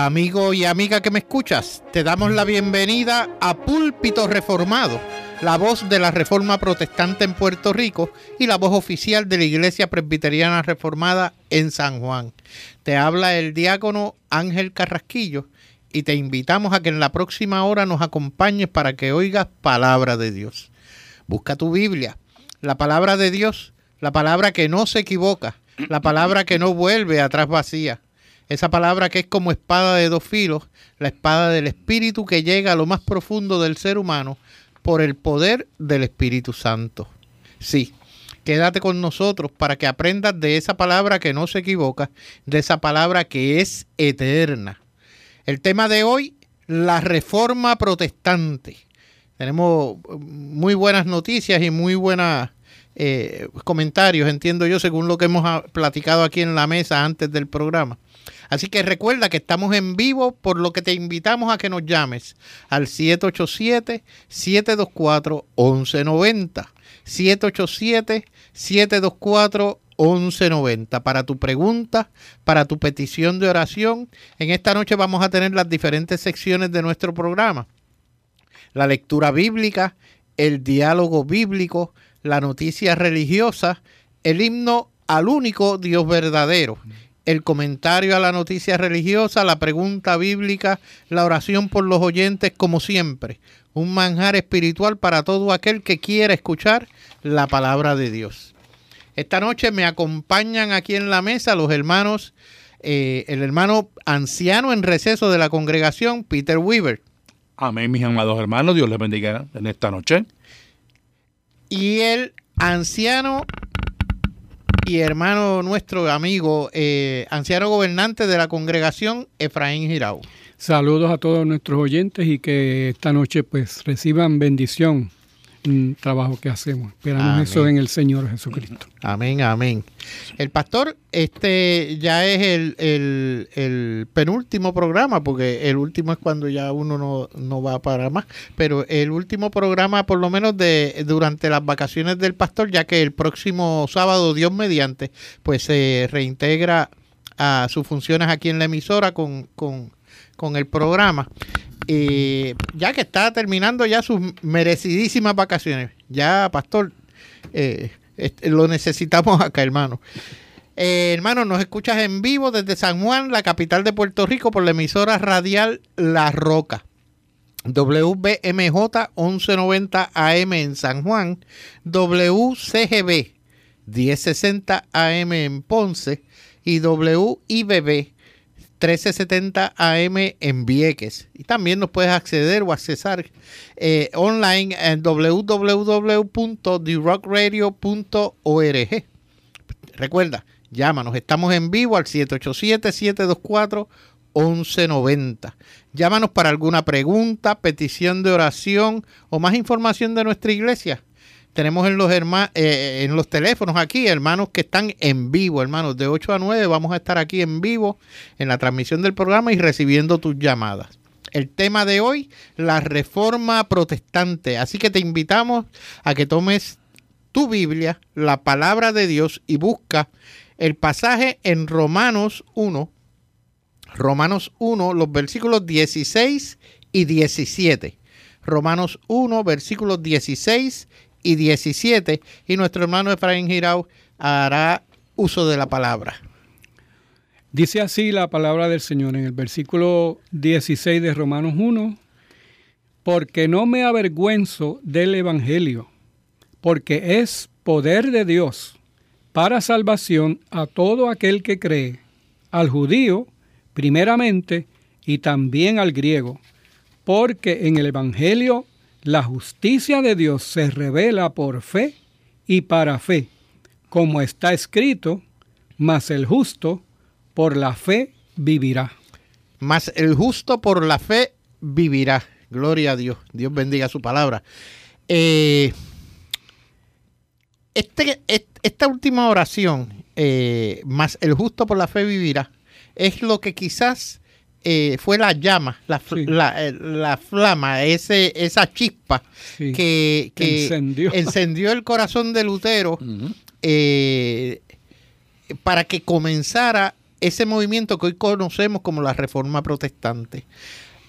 Amigo y amiga que me escuchas, te damos la bienvenida a Púlpito Reformado, la voz de la Reforma Protestante en Puerto Rico y la voz oficial de la Iglesia Presbiteriana Reformada en San Juan. Te habla el diácono Ángel Carrasquillo y te invitamos a que en la próxima hora nos acompañes para que oigas palabra de Dios. Busca tu Biblia, la palabra de Dios, la palabra que no se equivoca, la palabra que no vuelve atrás vacía esa palabra que es como espada de dos filos, la espada del Espíritu que llega a lo más profundo del ser humano por el poder del Espíritu Santo. Sí, quédate con nosotros para que aprendas de esa palabra que no se equivoca, de esa palabra que es eterna. El tema de hoy, la reforma protestante. Tenemos muy buenas noticias y muy buenos eh, comentarios, entiendo yo, según lo que hemos platicado aquí en la mesa antes del programa. Así que recuerda que estamos en vivo, por lo que te invitamos a que nos llames al 787-724-1190. 787-724-1190 para tu pregunta, para tu petición de oración. En esta noche vamos a tener las diferentes secciones de nuestro programa. La lectura bíblica, el diálogo bíblico, la noticia religiosa, el himno al único Dios verdadero el comentario a la noticia religiosa, la pregunta bíblica, la oración por los oyentes, como siempre. Un manjar espiritual para todo aquel que quiera escuchar la palabra de Dios. Esta noche me acompañan aquí en la mesa los hermanos, eh, el hermano anciano en receso de la congregación, Peter Weaver. Amén, mis amados hermanos. Dios les bendiga en esta noche. Y el anciano y hermano nuestro amigo, eh, anciano gobernante de la congregación, Efraín Girau. Saludos a todos nuestros oyentes y que esta noche pues reciban bendición trabajo que hacemos. Esperamos eso en el Señor Jesucristo. Amén, amén. El pastor, este ya es el, penúltimo programa, porque el último es cuando ya uno no, va para más, pero el último programa por lo menos de durante las vacaciones del pastor, ya que el próximo sábado, Dios mediante, pues se reintegra a sus funciones aquí en la emisora con, con, con el programa. Y ya que está terminando ya sus merecidísimas vacaciones, ya, pastor, eh, lo necesitamos acá, hermano. Eh, hermano, nos escuchas en vivo desde San Juan, la capital de Puerto Rico, por la emisora radial La Roca. WBMJ 1190 AM en San Juan, WCGB 1060 AM en Ponce y WIBB 1370 AM en Vieques. Y también nos puedes acceder o accesar eh, online en www.therockradio.org. Recuerda, llámanos, estamos en vivo al 787-724-1190. Llámanos para alguna pregunta, petición de oración o más información de nuestra iglesia tenemos en los, eh, en los teléfonos aquí, hermanos que están en vivo, hermanos, de 8 a 9 vamos a estar aquí en vivo en la transmisión del programa y recibiendo tus llamadas. El tema de hoy, la reforma protestante. Así que te invitamos a que tomes tu Biblia, la palabra de Dios y busca el pasaje en Romanos 1, Romanos 1, los versículos 16 y 17. Romanos 1, versículos 16 y 17. Y nuestro hermano Efraín Girau hará uso de la palabra. Dice así la palabra del Señor en el versículo 16 de Romanos 1, porque no me avergüenzo del Evangelio, porque es poder de Dios para salvación a todo aquel que cree, al judío primeramente y también al griego, porque en el Evangelio la justicia de Dios se revela por fe y para fe, como está escrito, mas el justo por la fe vivirá. Mas el justo por la fe vivirá. Gloria a Dios. Dios bendiga su palabra. Eh, este, esta última oración, eh, más el justo por la fe vivirá, es lo que quizás eh, fue la llama, la, la, flama, ese, esa chispa que, encendió. el corazón de Lutero para que comenzara ese movimiento que hoy conocemos como la Reforma Protestante.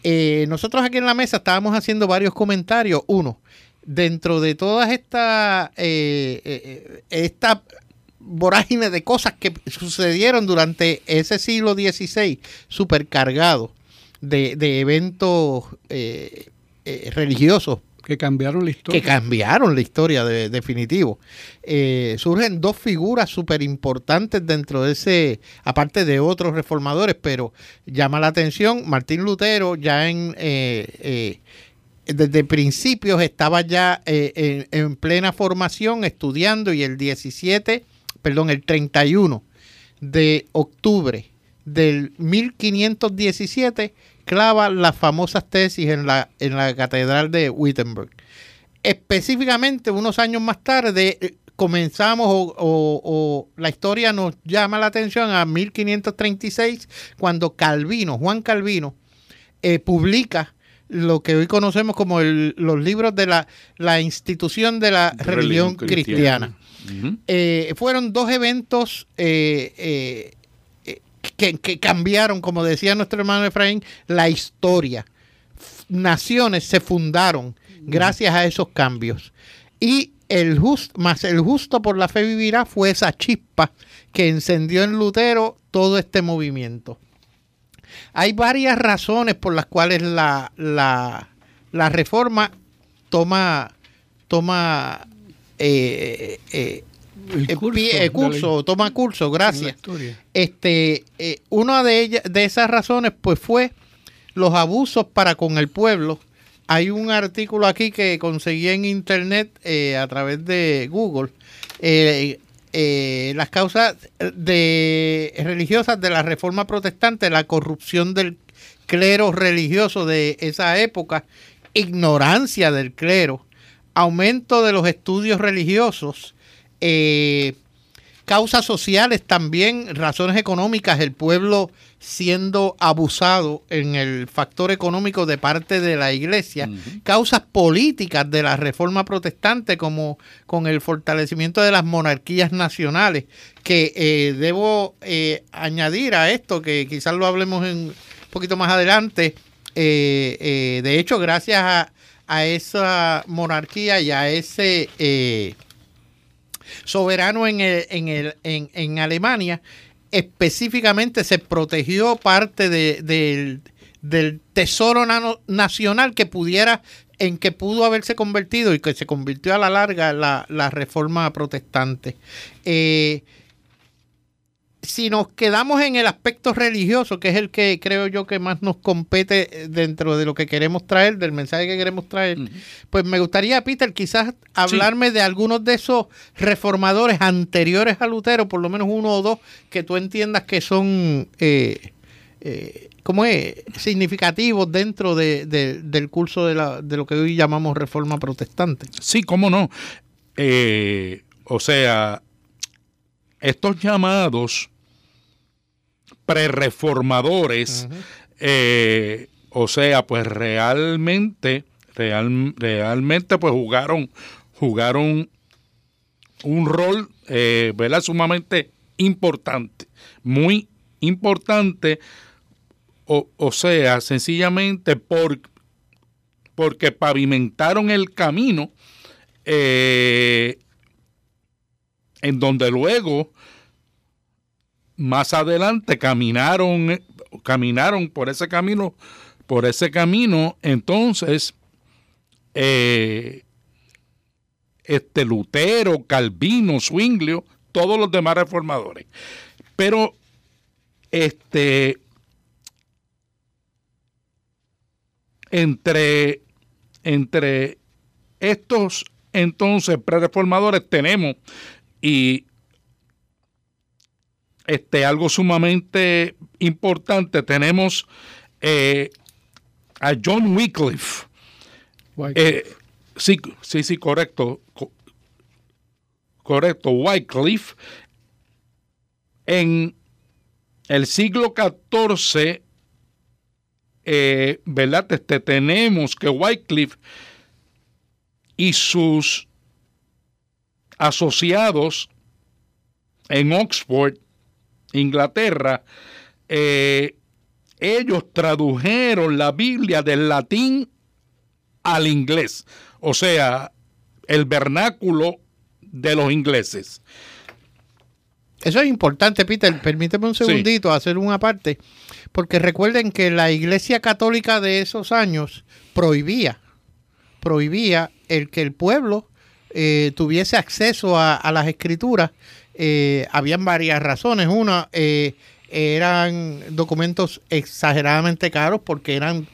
Eh, nosotros aquí en la mesa estábamos haciendo varios comentarios. Uno, dentro de todas estas eh, eh, esta vorágine de cosas que sucedieron durante ese siglo XVI, supercargado de, de eventos religiosos que cambiaron la historia. Que cambiaron la historia, de, definitivo. Eh, surgen dos figuras súper importantes dentro de ese, aparte de otros reformadores, pero llama la atención, Martín Lutero ya en... Eh, eh, desde principios estaba ya en, en, plena formación estudiando y el 17, perdón, el 31 de octubre del 1517 clava las famosas tesis en la, en la Catedral de Wittenberg. Específicamente, unos años más tarde, eh, comenzamos o, la historia nos llama la atención a 1536, cuando Calvino, Juan Calvino, eh, publica lo que hoy conocemos como los libros de la, la institución de la religión, cristiana. Eh, fueron dos eventos que, cambiaron, como decía nuestro hermano Efraín, la historia. Naciones se fundaron gracias a esos cambios. Y el justo, más el justo por la fe vivirá fue esa chispa que encendió en Lutero todo este movimiento. Hay varias razones por las cuales la, la, la reforma toma, toma eh, eh, el curso, toma curso, gracias. Este, eh, una de ellas, de esas razones, pues fue los abusos para con el pueblo. Hay un artículo aquí que conseguí en internet eh, a través de Google. Eh, las causas de religiosas de la reforma protestante, la corrupción del clero religioso de esa época, ignorancia del clero, aumento de los estudios religiosos, eh, causas sociales también, razones económicas, el pueblo siendo abusado en el factor económico de parte de la iglesia, causas políticas de la reforma protestante como con el fortalecimiento de las monarquías nacionales, que eh, debo eh, añadir a esto, que quizás lo hablemos un poquito más adelante, de hecho gracias a, a, esa monarquía y a ese soberano en, en, en, Alemania, específicamente se protegió parte del, tesoro nacional que pudiera en que pudo haberse convertido y que se convirtió a la larga la, la reforma protestante. Eh, si nos quedamos en el aspecto religioso, que es el que creo yo que más nos compete dentro de lo que queremos traer, del mensaje que queremos traer, pues me gustaría, Peter, quizás hablarme de algunos de esos reformadores anteriores a Lutero, por lo menos uno o dos, que tú entiendas que son, eh, eh, ¿cómo es?, significativos dentro del curso de, la, de lo que hoy llamamos reforma protestante. Sí, cómo no. Eh, o sea, estos llamados prereformadores, eh, o sea, pues realmente, realmente pues jugaron, jugaron un rol, eh, ¿verdad? Sumamente importante, muy importante, o, sea, sencillamente por, porque pavimentaron el camino eh, en donde luego más adelante caminaron caminaron por ese camino por ese camino entonces eh, este Lutero Calvino Zwinglio todos los demás reformadores. Pero este entre entre estos entonces pre-reformadores tenemos y este, algo sumamente importante. Tenemos eh, a John Wycliffe. Eh, sí, sí, sí, correcto. correcto, Wycliffe. En el siglo XIV, eh, ¿verdad? Este, tenemos que Wycliffe y sus asociados en Oxford, Inglaterra, eh, ellos tradujeron la Biblia del latín al inglés, o sea, el vernáculo de los ingleses. Eso es importante, Peter. Permíteme un segundito hacer una parte, porque recuerden que la Iglesia Católica de esos años prohibía, prohibía el que el pueblo eh, tuviese acceso a, las escrituras. Eh, habían varias razones. Una, eh, eran documentos exageradamente caros porque eran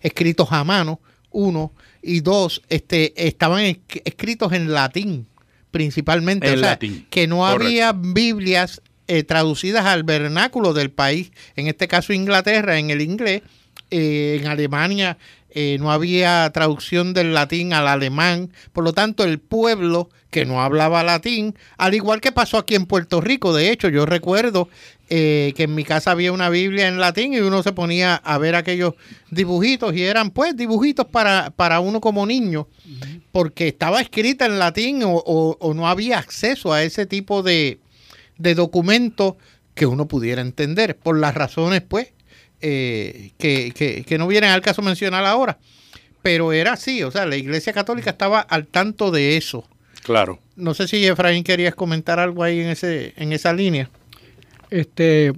escritos a mano, uno, y dos, este, estaban escritos en latín principalmente. o sea, que no había Biblias traducidas al vernáculo del país, en este caso Inglaterra, en el inglés, eh, en Alemania eh, no había traducción del latín al alemán, por lo tanto el pueblo que no hablaba latín, al igual que pasó aquí en Puerto Rico, de hecho yo recuerdo que en mi casa había una Biblia en latín y uno se ponía a ver aquellos dibujitos y eran pues dibujitos para, para uno como niño, porque estaba escrita en latín o, no había acceso a ese tipo de, de documentos que uno pudiera entender, por las razones pues eh, que, no vienen al caso mencionar ahora. Pero era así, o sea, la Iglesia Católica estaba al tanto de eso. Claro. No sé si Efraín querías comentar algo ahí en ese en esa línea. Este,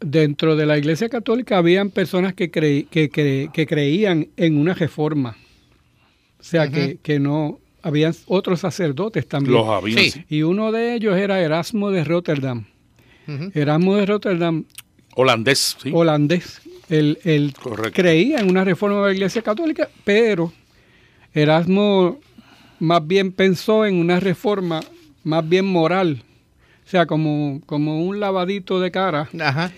dentro de la Iglesia Católica habían personas que, que, creían en una reforma. O sea, que, no, habían otros sacerdotes también. Los habían. Y uno de ellos era Erasmo de Rotterdam. Erasmo de Rotterdam Holandés, sí. Holandés. Él, creía en una reforma de la Iglesia Católica, pero Erasmo más bien pensó en una reforma más bien moral, o sea, como, como un lavadito de cara. Ajá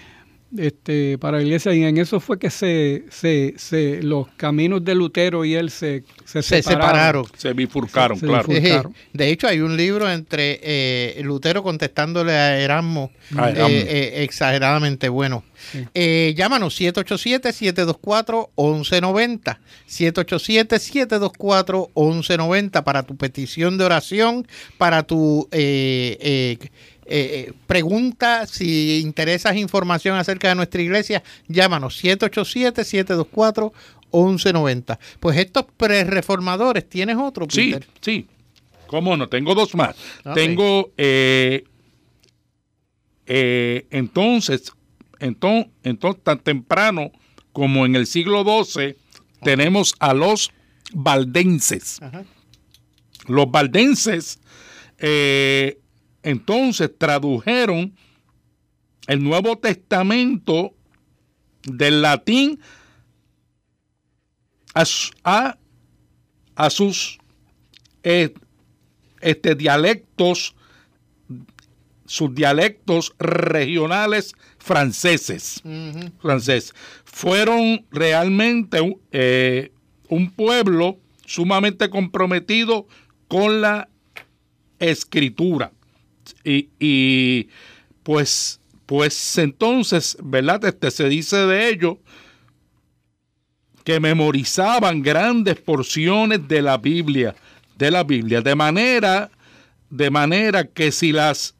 este, para la iglesia y en eso fue que se, se, se los caminos de Lutero y él se, se, separaron. Se bifurcaron, claro. De hecho, hay un libro entre eh, Lutero contestándole a Erasmo, eh, eh, exageradamente bueno. llámanos 787-724-1190. 787-724-1190 para tu petición de oración, para tu eh, pregunta, si interesas información acerca de nuestra iglesia, llámanos 787-724-1190. Pues estos pre-reformadores, ¿tienes otro? Sí, sí. ¿Cómo no? Tengo dos más. Tengo, eh, eh, entonces, entonces, entonces, tan temprano como en el siglo XII, tenemos a los valdenses. Los valdenses eh, entonces tradujeron el Nuevo Testamento del latín a, a, sus eh, este, dialectos, sus dialectos regionales franceses. Fueron realmente eh, un pueblo sumamente comprometido con la escritura. Y, pues, pues entonces, ¿verdad? Este, se dice de ellos que memorizaban grandes porciones de la Biblia, de la Biblia, de manera, de manera que si las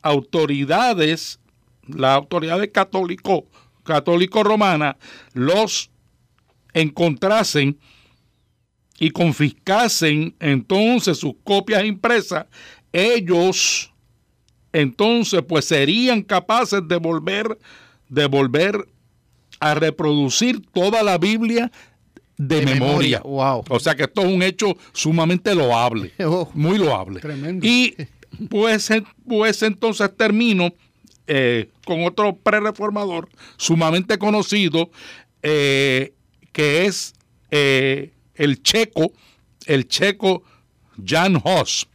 autoridades, las autoridades católico, católico romana, los encontrasen y confiscasen entonces sus copias impresas, ellos entonces pues serían capaces de volver, de volver a reproducir toda la Biblia de, memoria. Wow. O sea que esto es un hecho sumamente loable, oh. muy loable. Tremendo. Y pues, pues entonces termino eh, con otro pre-reformador sumamente conocido, eh, que es eh, el checo, el checo Jan Hus.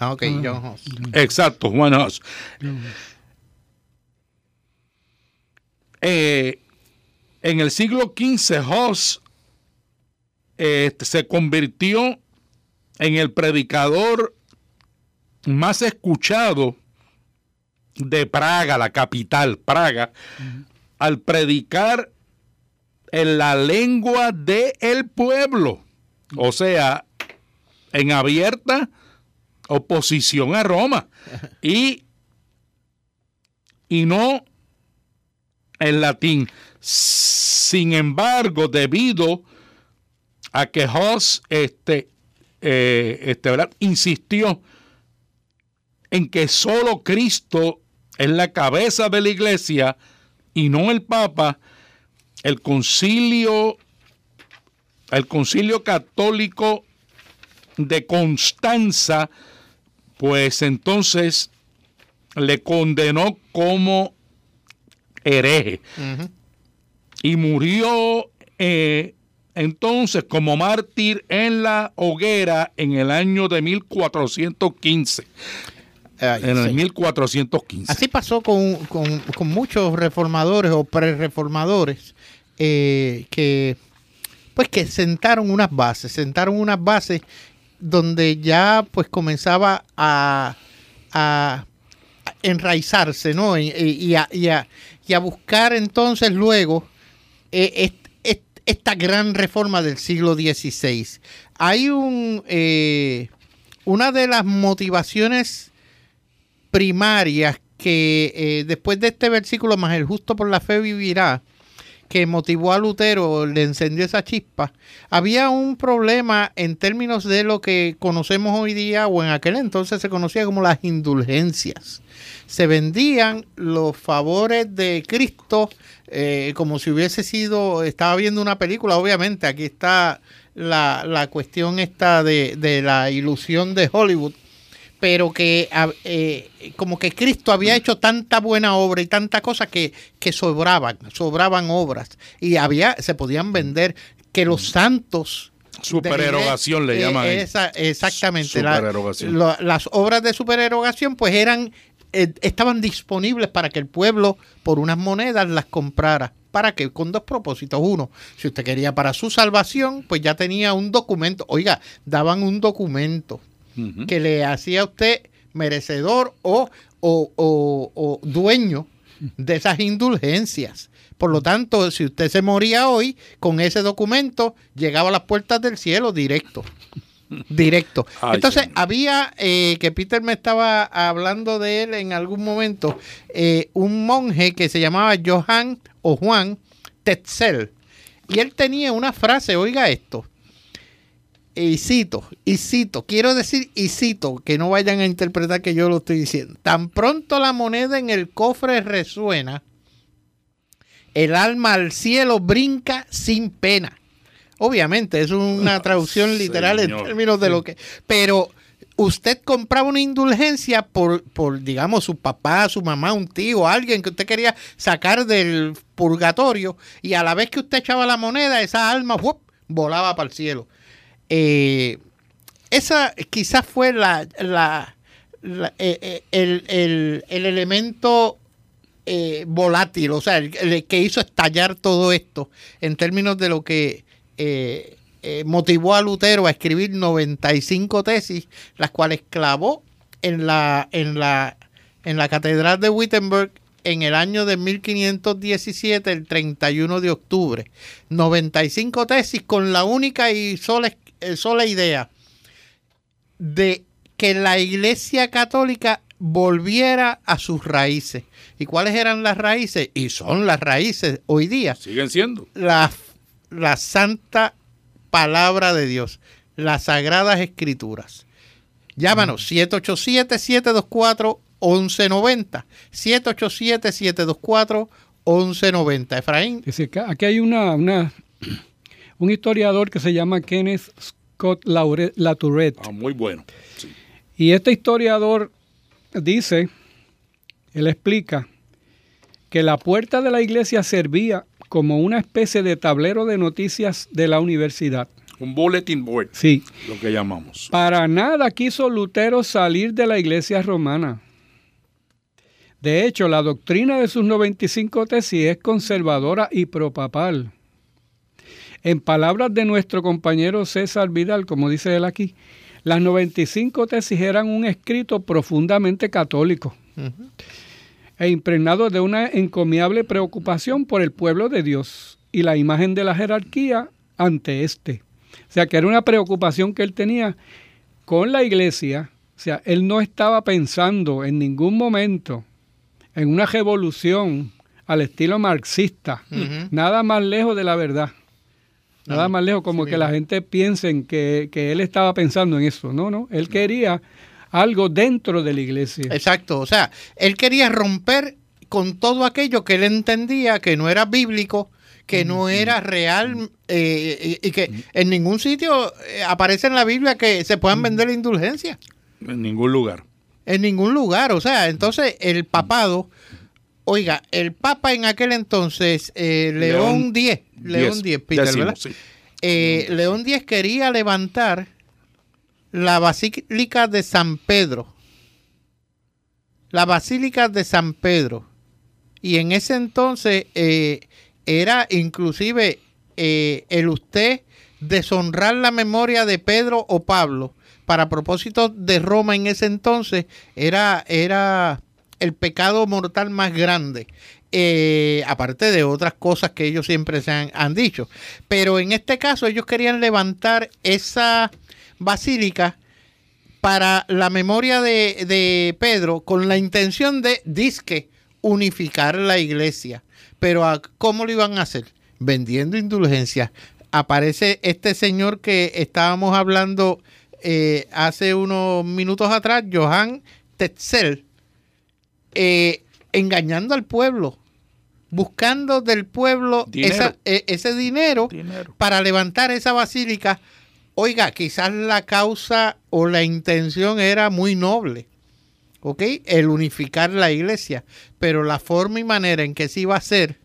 Ah, ok, Ah. John Huss. Exacto, Juan Huss. Eh, en el siglo XV, Huss eh, se convirtió en el predicador más escuchado de Praga, la capital, Praga, al predicar en la lengua del pueblo, o sea, en abierta oposición a Roma y, y no en latín. Sin embargo, debido a que Hoss este, eh, este, insistió en que solo Cristo es la cabeza de la iglesia y no el Papa, el concilio, el concilio católico de Constanza, pues entonces le condenó como hereje y murió eh, entonces como mártir en la hoguera en el año de 1415. Ay, En el sí. 1415. Así pasó con, con- con muchos reformadores o pre-reformadores eh, que pues que sentaron unas bases, sentaron unas bases donde ya pues comenzaba a, a enraizarse, ¿no? Y, y a, y a- y a buscar entonces luego eh, est- est- esta gran reforma del siglo XVI. Hay un eh, una de las motivaciones primarias que eh, después de este versículo más el justo por la fe vivirá, que motivó a Lutero, le encendió esa chispa, había un problema en términos de lo que conocemos hoy día o en aquel entonces se conocía como las indulgencias. Se vendían los favores de Cristo eh, como si hubiese sido, estaba viendo una película, obviamente, aquí está la, la cuestión esta de, de la ilusión de Hollywood, pero que eh, como que Cristo había hecho tanta buena obra y tanta cosa que, que sobraban, sobraban obras y había, se podían vender que los santos Supererogación le eh, llaman ahí. esa- exactamente. la- las obras de supererogación pues eran eh, estaban disponibles para que el pueblo por unas monedas las comprara. ¿Para qué? Con dos propósitos. Uno, si usted quería para su salvación, pues ya tenía un documento. Oiga, daban un documento Que le hacía a usted merecedor o, o- o- o dueño de esas indulgencias. Por lo tanto, si usted se moría hoy, con ese documento llegaba a las puertas del cielo directo. Directo. Ay, Entonces, había, eh, que Peter me estaba hablando de él en algún momento, eh, un monje que se llamaba Johann o Juan Tetzel. Y él tenía una frase, oiga esto, y cito, y cito, quiero decir y cito, que no vayan a interpretar que yo lo estoy diciendo. Tan pronto la moneda en el cofre resuena, el alma al cielo brinca sin pena. Obviamente, es una traducción literal Señor. en términos de lo que... Pero usted compraba una indulgencia por, por, digamos, su papá, su mamá, un tío, alguien que usted quería sacar del purgatorio y a la vez que usted echaba la moneda, esa alma volaba para el cielo. Eh, esa quizás fue la, eh, eh, el, el- el elemento volátil, o sea, el, el que hizo estallar todo esto en términos de lo que motivó a Lutero a escribir 95 tesis, las cuales clavó en la, en la, en la catedral de Wittenberg en el año de 1517, el 31 de octubre. 95 tesis con la única y sola, eh, sola idea de que la Iglesia Católica volviera a sus raíces. ¿Y cuáles eran las raíces? Y son las raíces hoy día. Siguen siendo. La, la santa palabra de Dios, las sagradas escrituras. Llámanos 787-724-1190. 787-724-1190. Efraín. Aquí hay una, una- un historiador que se llama Kenneth Scott Latourette. Ah, muy bueno. Sí. Y este historiador dice, él explica, que la puerta de la iglesia servía como una especie de tablero de noticias de la universidad. Un bulletin board, Sí. lo que llamamos. Para nada quiso Lutero salir de la iglesia romana. De hecho, la doctrina de sus 95 tesis es conservadora y propapal. En palabras de nuestro compañero César Vidal, como dice él aquí, las 95 tesis eran un escrito profundamente católico e impregnado de una encomiable preocupación por el pueblo de Dios y la imagen de la jerarquía ante éste. O sea, que era una preocupación que él tenía con la iglesia. O sea, él no estaba pensando en ningún momento en una revolución al estilo marxista, nada más lejos de la verdad. Nada más lejos como que la gente piense que, que él estaba pensando en eso. No, no, él quería algo dentro de la iglesia. Exacto, o sea, él quería romper con todo aquello que él entendía que no era bíblico, que no era real eh, y, y que en ningún sitio eh, aparece en la Biblia que se puedan vender indulgencias. En ningún lugar. En ningún lugar, o sea, entonces el papado, oiga, el papa en aquel entonces, eh, León León X, León X, Peter, ¿verdad? sí. Eh, León X quería levantar la Basílica de San Pedro. La Basílica de San Pedro. Y en ese entonces eh, era inclusive el usted deshonrar la memoria de Pedro o Pablo para propósito de Roma en ese entonces era, era el pecado mortal más grande. Eh, aparte de otras cosas que ellos siempre se han, han dicho. Pero en este caso ellos querían levantar esa basílica para la memoria de, de Pedro con la intención de, disque, unificar la iglesia. Pero ¿a- ¿cómo lo iban a hacer? Vendiendo indulgencias. Aparece este señor que estábamos hablando eh, hace unos minutos atrás, Johann Tetzel, eh, engañando al pueblo, buscando del pueblo Dinero. esa- e- ese dinero Dinero. para levantar esa basílica. Oiga, quizás la causa o la intención era muy noble, ¿ok? El unificar la iglesia, pero la forma y manera en que se iba a hacer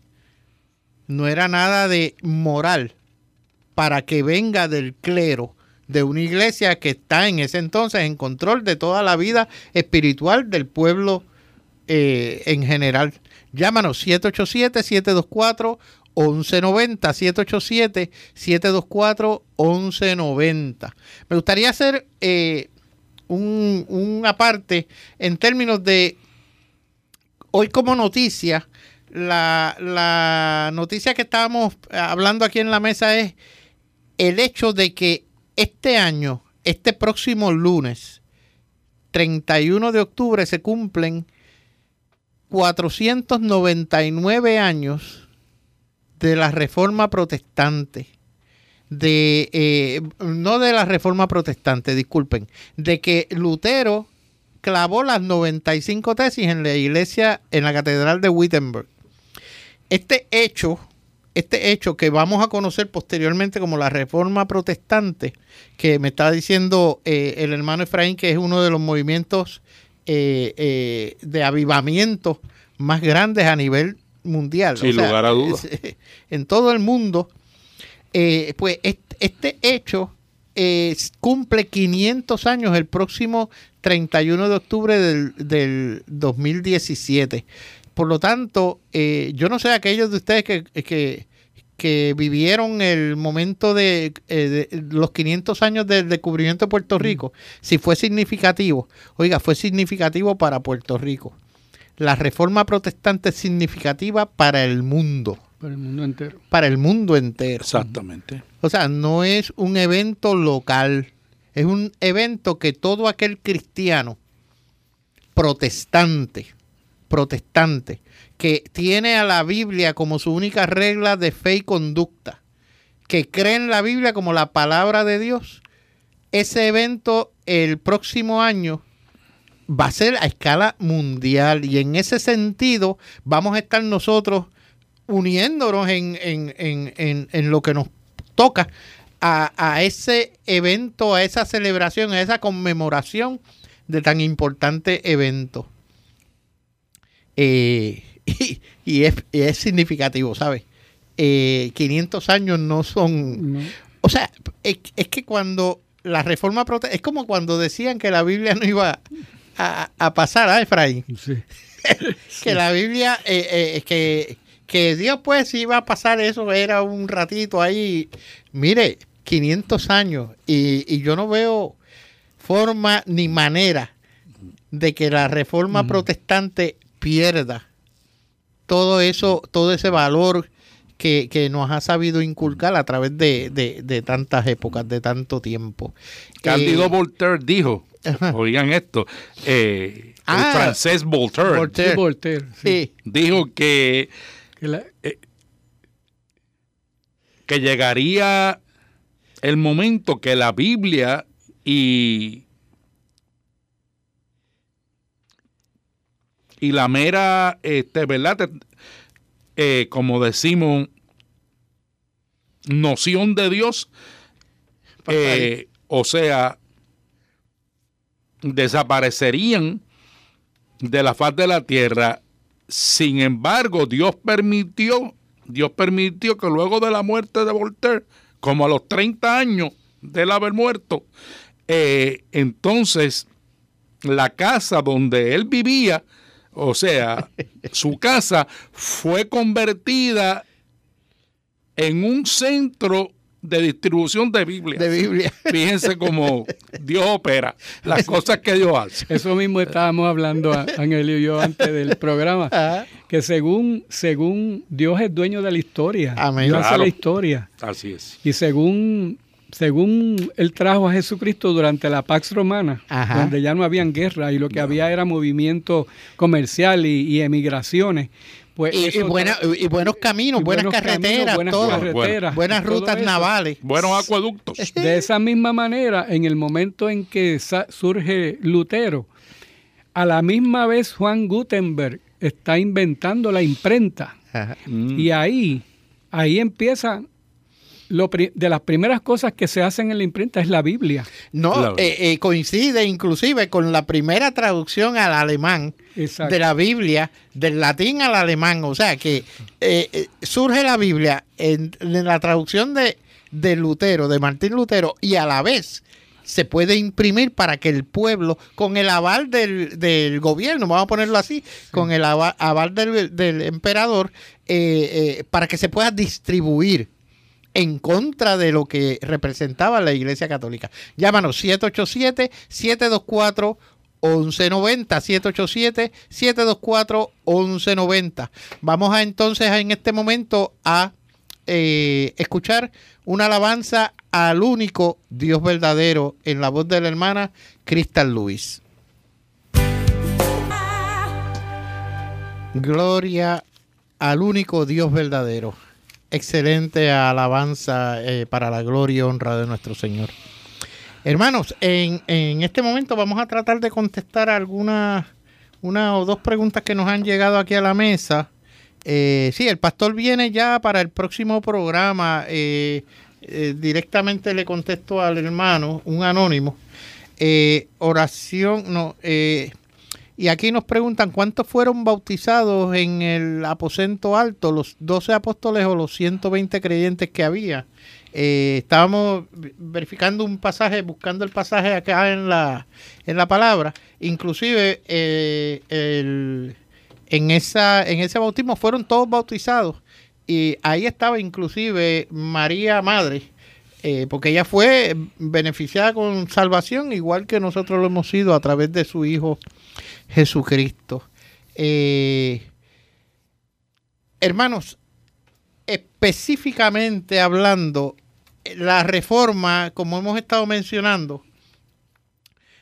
no era nada de moral para que venga del clero de una iglesia que está en ese entonces en control de toda la vida espiritual del pueblo eh, en general. Llámanos 787-724-1190, 787-724-1190. Me gustaría hacer eh, un, una parte en términos de hoy como noticia. La, la noticia que estábamos hablando aquí en la mesa es el hecho de que este año, este próximo lunes, 31 de octubre, se cumplen 499 años de la reforma protestante. De, eh, no de la reforma protestante, disculpen, de que Lutero clavó las 95 tesis en la iglesia, en la catedral de Wittenberg. Este hecho, este hecho que vamos a conocer posteriormente como la reforma protestante, que me está diciendo eh, el hermano Efraín que es uno de los movimientos eh, eh, de avivamiento más grandes a nivel mundial. Sin lugar a dudas. En todo el mundo, eh, pues este, este hecho eh, cumple 500 años el próximo 31 de octubre del, del 2017. Por lo tanto, eh, yo no sé aquellos de ustedes que, que, que vivieron el momento de, eh, de los 500 años del descubrimiento de Puerto Rico, si fue significativo. Oiga, fue significativo para Puerto Rico. La reforma protestante es significativa para el mundo, Para el mundo entero. para el mundo entero. Exactamente. O sea, no es un evento local, es un evento que todo aquel cristiano protestante, protestante, que tiene a la Biblia como su única regla de fe y conducta, que cree en la Biblia como la palabra de Dios, ese evento el próximo año va a ser a escala mundial y en ese sentido vamos a estar nosotros uniéndonos en, en- en- en- en lo que nos toca a, a ese evento, a esa celebración, a esa conmemoración de tan importante evento. Eh, y y es, y es significativo, ¿sabes? Eh, 500 años no son... No. O sea, es, es que cuando la reforma protestante, es como cuando decían que la Biblia no iba a, a pasar, ¿ah, Efraín? Sí. Que la Biblia, eh, eh, que, que Dios pues iba a pasar eso, era un ratito ahí. Mire, 500 años y, y yo no veo forma ni manera de que la reforma protestante pierda todo eso, todo ese valor que, que nos ha sabido inculcar a través de, de- de tantas épocas, de tanto tiempo. Cándido Eh, Voltaire dijo, Ajá. oigan esto, eh, Ah, el francés Voltaire, Voltaire. Sí, Voltaire, sí. sí, dijo que, Que la- que llegaría el momento que la Biblia y, y la mera, este, ¿verdad? Eh, como decimos, noción de Dios, eh, o sea, desaparecerían de la faz de la tierra. Sin embargo, Dios permitió, Dios permitió que luego de la muerte de Voltaire, como a los 30 años de él haber muerto, eh, entonces la casa donde él vivía, o sea, su casa fue convertida en un centro de distribución de Biblia. de Biblia. Fíjense cómo Dios opera, las cosas que Dios hace. Eso mismo estábamos hablando, Angelio y yo, antes del programa, Ah, que según, según Dios es dueño de la historia, Amén. Dios hace la historia, Así es. y según, según Él trajo a Jesucristo durante la Pax Romana, Ajá. donde ya no habían guerra y lo que había era movimiento comercial y, y emigraciones, pues y, buena- y buenos caminos, y buenas buenos caminos, carreteras, buenas todo. carreteras, buenas rutas navales. Buenos acueductos. De esa misma manera, en el momento en que surge Lutero, a la misma vez Juan Gutenberg está inventando la imprenta. Ajá. Y ahí, ahí empieza, lo pri- de las primeras cosas que se hacen en la imprenta es la Biblia. No, Claro. eh, eh, coincide inclusive con la primera traducción al alemán Exacto. de la Biblia, del latín al alemán. O sea que eh, eh, surge la Biblia en, en la traducción de, de Lutero, de Martín Lutero, y a la vez se puede imprimir para que el pueblo, con el aval del, del gobierno, vamos a ponerlo así, con el ava- aval del, del emperador, eh, eh, para que se pueda distribuir en contra de lo que representaba la Iglesia Católica. Llámanos 787-724. 1190 787 724 1190 vamos a entonces en este momento a eh, escuchar una alabanza al único Dios verdadero en la voz de la hermana Crystal Lewis Gloria al único Dios verdadero. Excelente alabanza eh, para la gloria y honra de nuestro Señor. Hermanos, en, este momento vamos a tratar de contestar algunas una o dos preguntas que nos han llegado aquí a la mesa. Eh, sí, el pastor viene ya para el próximo programa. eh, directamente le contesto al hermano, un anónimo. Oración, no, y aquí nos preguntan cuántos fueron bautizados en el aposento alto, los 12 apóstoles o los 120 creyentes que había. Eh, estábamos verificando un pasaje, buscando el pasaje acá en la, en la palabra. Inclusive eh, el- en, esa, en ese bautismo fueron todos bautizados. Y ahí estaba inclusive María Madre, eh, porque ella fue beneficiada con salvación, igual que nosotros lo hemos sido a través de su Hijo Jesucristo. Eh, hermanos, específicamente hablando, la reforma, como hemos estado mencionando,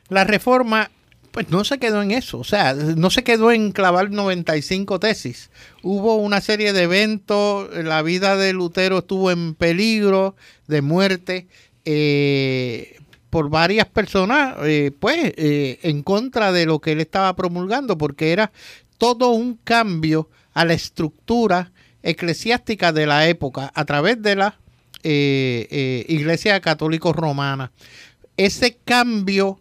la reforma pues no se quedó en eso, o sea, no se quedó en clavar 95 tesis. Hubo una serie de eventos, la vida de Lutero estuvo en peligro de muerte eh, por varias personas, eh, pues, eh, en contra de lo que él estaba promulgando, porque era todo un cambio a la estructura eclesiástica de la época a través de la eh, Iglesia Católica Romana. Ese cambio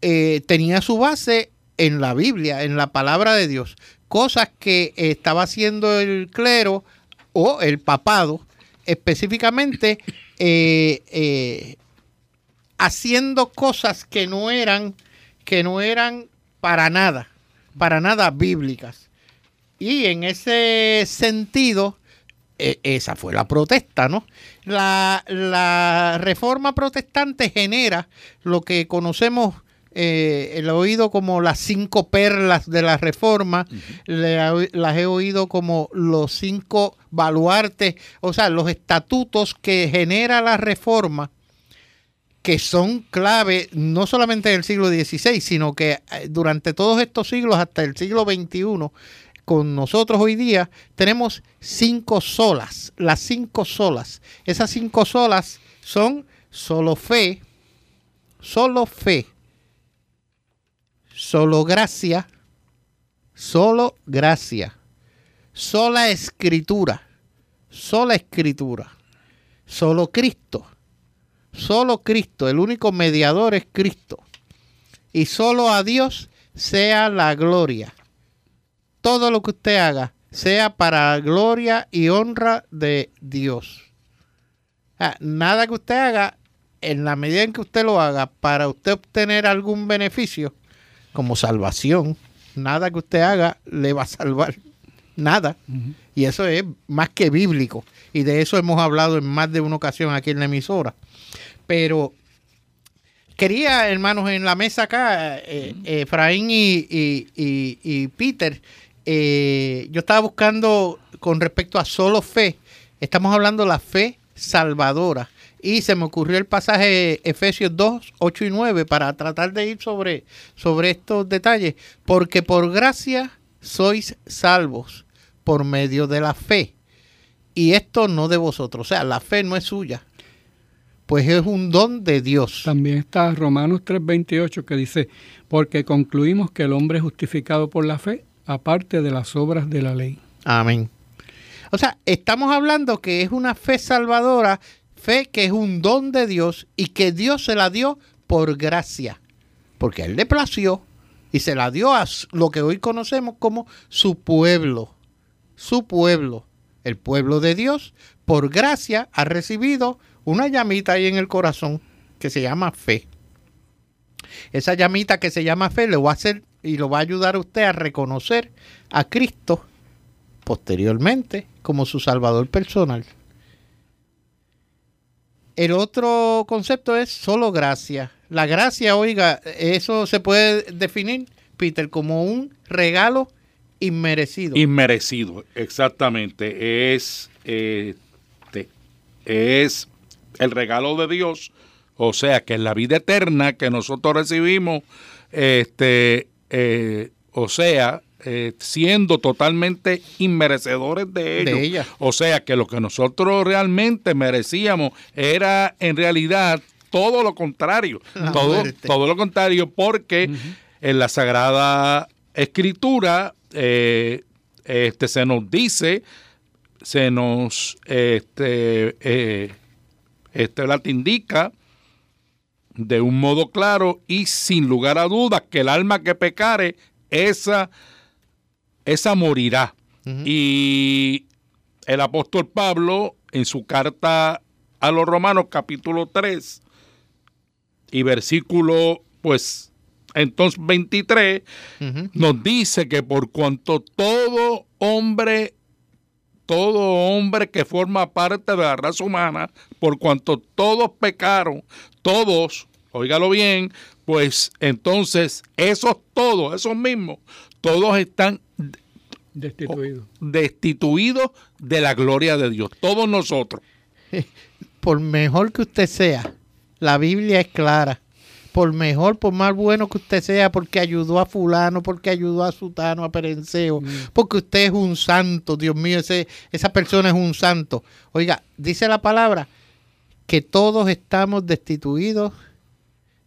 tenía su base en la Biblia, en la palabra de Dios, cosas que estaba haciendo el clero o el papado específicamente haciendo cosas que no eran, que no eran para nada, para nada bíblicas. Y en ese sentido, eh, esa fue la protesta, ¿no? La, la reforma protestante genera lo que conocemos eh, el he oído como las cinco perlas de la reforma, le las he oído como los cinco baluartes, o sea, los estatutos que genera la reforma, que son clave no solamente en el siglo XVI, sino que eh, durante todos estos siglos, hasta el siglo XXI, con nosotros hoy día, tenemos cinco solas, las cinco solas. Esas cinco solas son solo fe, solo fe, solo gracia, solo gracia, sola escritura, sola escritura, solo Cristo, solo Cristo, el único mediador es Cristo. Y solo a Dios sea la gloria. Todo lo que usted haga sea para gloria y honra de Dios. Ah, nada que usted haga, en la medida en que usted lo haga para usted obtener algún beneficio, como salvación, nada que usted haga le va a salvar. Nada. Y eso es más que bíblico. Y de eso hemos hablado en más de una ocasión aquí en la emisora. Pero quería, hermanos, en la mesa acá, eh, eh, Efraín y, y- y- y Peter, eh, yo estaba buscando con respecto a solo fe, estamos hablando de la fe salvadora. Y se me ocurrió el pasaje Efesios 2, 8 y 9 para tratar de ir sobre, sobre estos detalles. Porque por gracia sois salvos por medio de la fe. Y esto no de vosotros. O sea, la fe no es suya. Pues es un don de Dios. También está Romanos 3:28 que dice, porque concluimos que el hombre es justificado por la fe, aparte de las obras de la ley. Amén. O sea, estamos hablando que es una fe salvadora, fe que es un don de Dios y que Dios se la dio por gracia, porque a Él le plació y se la dio a lo que hoy conocemos como su pueblo, su pueblo, el pueblo de Dios, por gracia ha recibido una llamita ahí en el corazón que se llama fe. Esa llamita que se llama fe le va a hacer y lo va a ayudar a usted a reconocer a Cristo posteriormente como su salvador personal. El otro concepto es solo gracia. La gracia, oiga, eso se puede definir, Peter, como un regalo inmerecido. Inmerecido, exactamente. Es, eh, te- es el regalo de Dios. O sea, que la vida eterna que nosotros recibimos, este, eh, o sea, eh, siendo totalmente inmerecedores de ello. De ella. O sea, que lo que nosotros realmente merecíamos era en realidad todo lo contrario. La Todo, muerte. todo lo contrario, porque en la Sagrada Escritura eh, este, se nos dice, se nos este, eh, este, la te indica de un modo claro y sin lugar a dudas que el alma que pecare, esa, esa morirá. Y el apóstol Pablo, en su carta a los Romanos, capítulo 3, y versículo, pues, entonces 23, Ujú. nos dice que por cuanto todo hombre, todo hombre que forma parte de la raza humana, por cuanto todos pecaron, todos, óigalo bien, pues entonces esos todos, esos mismos, todos están Destituido. destituidos de la gloria de Dios, todos nosotros. Por mejor que usted sea, la Biblia es clara. Por mejor, por más bueno que usted sea, porque ayudó a fulano, porque ayudó a sutano, a perenceo, porque usted es un santo, Dios mío, ese, esa persona es un santo. Oiga, dice la palabra que todos estamos destituidos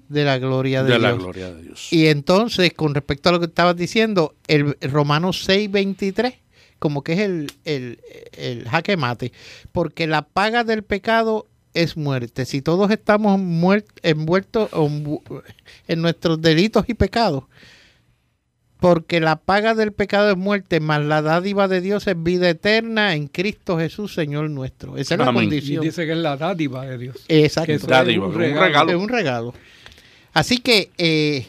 de la gloria de, De la Dios. gloria de Dios. Y entonces, con respecto a lo que estabas diciendo, el, el Romanos 6, 23, como que es el, el, el jaque mate, porque la paga del pecado es muerte. Si todos estamos muert- envueltos en nuestros delitos y pecados, porque la paga del pecado es muerte, más la dádiva de Dios es vida eterna en Cristo Jesús, Señor nuestro. Esa es la Amén. Y condición. dice que es la dádiva de Dios. Exacto. Que Dádiva, es un regalo. Es un regalo. Así que, eh,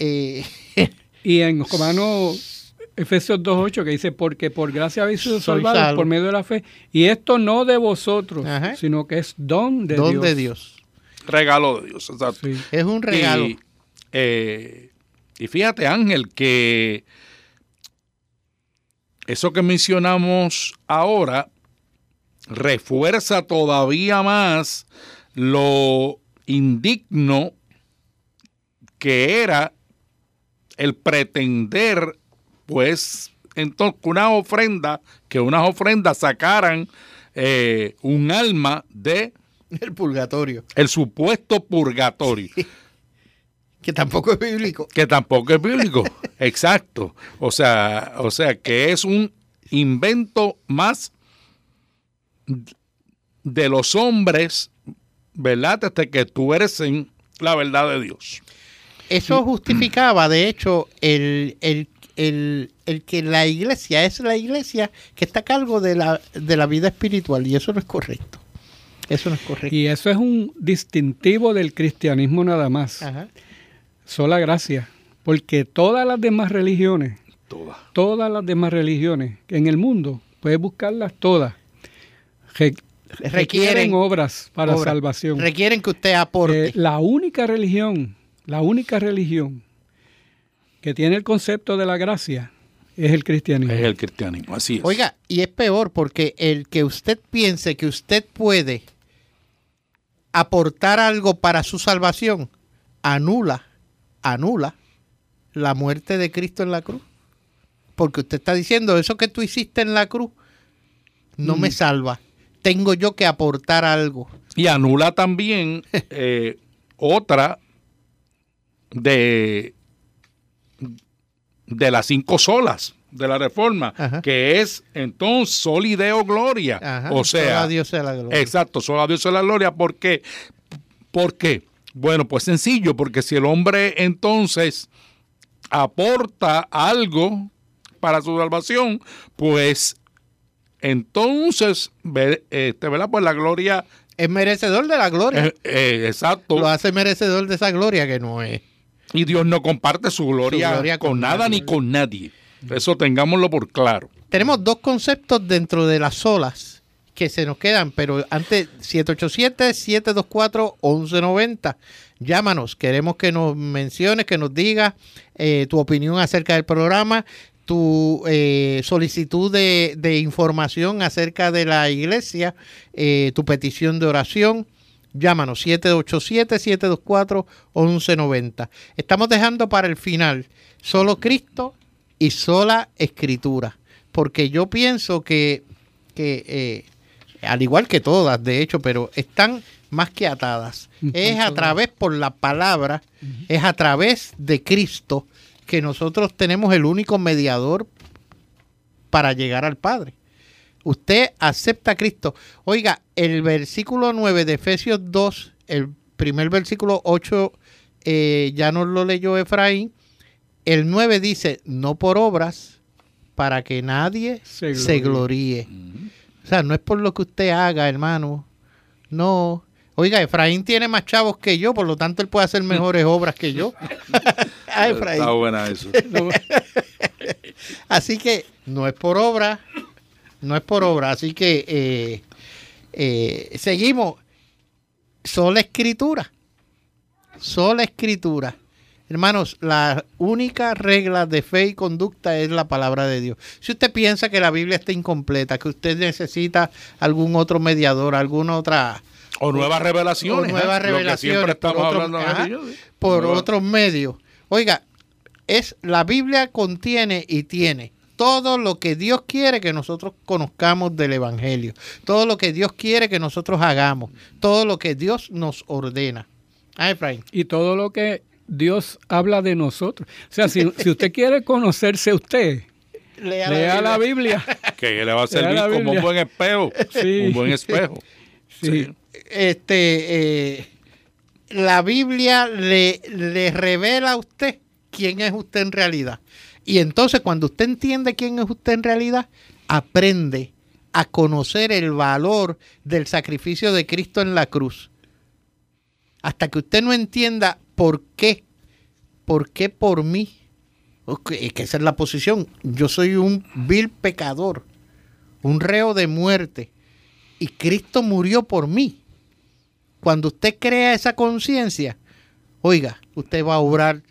eh, Y en Romanos, Efesios 2.8, que dice, porque por gracia habéis sido salvados salvo. por medio de la fe. Y esto no de vosotros, Ajá. sino que es don de don Dios. de Dios. Regalo de Dios, exacto. Sí. Es un regalo. Y, eh, y fíjate, Ángel, que eso que mencionamos ahora refuerza todavía más lo indigno que era el pretender, pues, entonces, que una ofrenda, que unas ofrendas sacaran eh, un alma de El purgatorio, el supuesto purgatorio. que tampoco es bíblico. que tampoco es bíblico. Exacto. O sea, o sea que es un invento más de los hombres, ¿verdad? Desde que tuercen la verdad de Dios. Eso justificaba, de hecho, el, el, el, el que la iglesia es la iglesia que está a cargo de la, de la vida espiritual y eso no es correcto. Eso no es correcto. Y eso es un distintivo del cristianismo nada más. Ajá. Sola gracia. Porque todas las demás religiones, Toda. todas las demás religiones en el mundo, puedes buscarlas todas, re- Requieren requieren obras para obra. salvación. Requieren que usted aporte. Eh, la única religión, la única religión que tiene el concepto de la gracia es el cristianismo. Es el cristianismo, así es. Oiga, y es peor porque el que usted piense que usted puede aportar algo para su salvación, anula, anula la muerte de Cristo en la cruz. Porque usted está diciendo, eso que tú hiciste en la cruz no me salva. Tengo yo que aportar algo. Y anula también eh, otra de, de las cinco solas de la reforma, Ajá. que es entonces solideo gloria. Ajá, o sea, solo a Dios sea la gloria. Exacto, solo a Dios sea la gloria. ¿Por qué? ¿Por qué? Bueno, pues sencillo, porque si el hombre entonces aporta algo para su salvación, pues entonces, ve- este, ¿verdad? Pues la gloria, Es merecedor de la gloria. eh, eh, exacto, Lo hace merecedor de esa gloria que no es. Y Dios no comparte su gloria, Su gloria con, con nada nadie. ni con nadie. Eso tengámoslo por claro. Tenemos dos conceptos dentro de las olas que se nos quedan, pero antes 787-724-1190. Llámanos, queremos que nos menciones, que nos digas eh, tu opinión acerca del programa, tu eh, solicitud de, de información acerca de la iglesia, eh, tu petición de oración. Llámanos 787-724-1190. Estamos dejando para el final solo Cristo y sola escritura. Porque yo pienso que, que eh, al igual que todas, de hecho, pero están más que atadas. Es a través por la palabra, es a través de Cristo que nosotros tenemos el único mediador para llegar al Padre. Usted acepta a Cristo. Oiga, el versículo 9 de Efesios 2, el primer versículo 8, eh, ya nos lo leyó Efraín. El 9 dice, no por obras, para que nadie Se se gloríe. O sea, no es por lo que usted haga, hermano. No. Oiga, Efraín tiene más chavos que yo, por lo tanto él puede hacer mejores obras que yo. Efraín. Está buena eso. Así que no es por obra, no es por obra. Así que eh, eh, seguimos. Sola escritura. Sola escritura. Hermanos, la única regla de fe y conducta es la palabra de Dios. Si usted piensa que la Biblia está incompleta, que usted necesita algún otro mediador, alguna otra O nuevas revelaciones. o nuevas ¿eh? Revelaciones siempre por, estamos otro- otros medios. Oiga, es la Biblia contiene y tiene todo lo que Dios quiere que nosotros conozcamos del Evangelio, todo lo que Dios quiere que nosotros hagamos, todo lo que Dios nos ordena. Ah, Efraín. y todo lo que Dios habla de nosotros. O sea, si, si usted quiere conocerse usted, Lea, lea la Biblia. Que le va a servir la como un Biblia. buen espejo. Sí. Un buen espejo. Sí. Este, eh, la Biblia le, le revela a usted quién es usted en realidad. Y entonces cuando usted entiende quién es usted en realidad, aprende a conocer el valor del sacrificio de Cristo en la cruz. Hasta que usted no entienda por qué, por qué por mí. Es que esa es la posición. Yo soy un vil pecador, un reo de muerte, y Cristo murió por mí. Cuando usted crea esa conciencia, oiga, usted va a obrar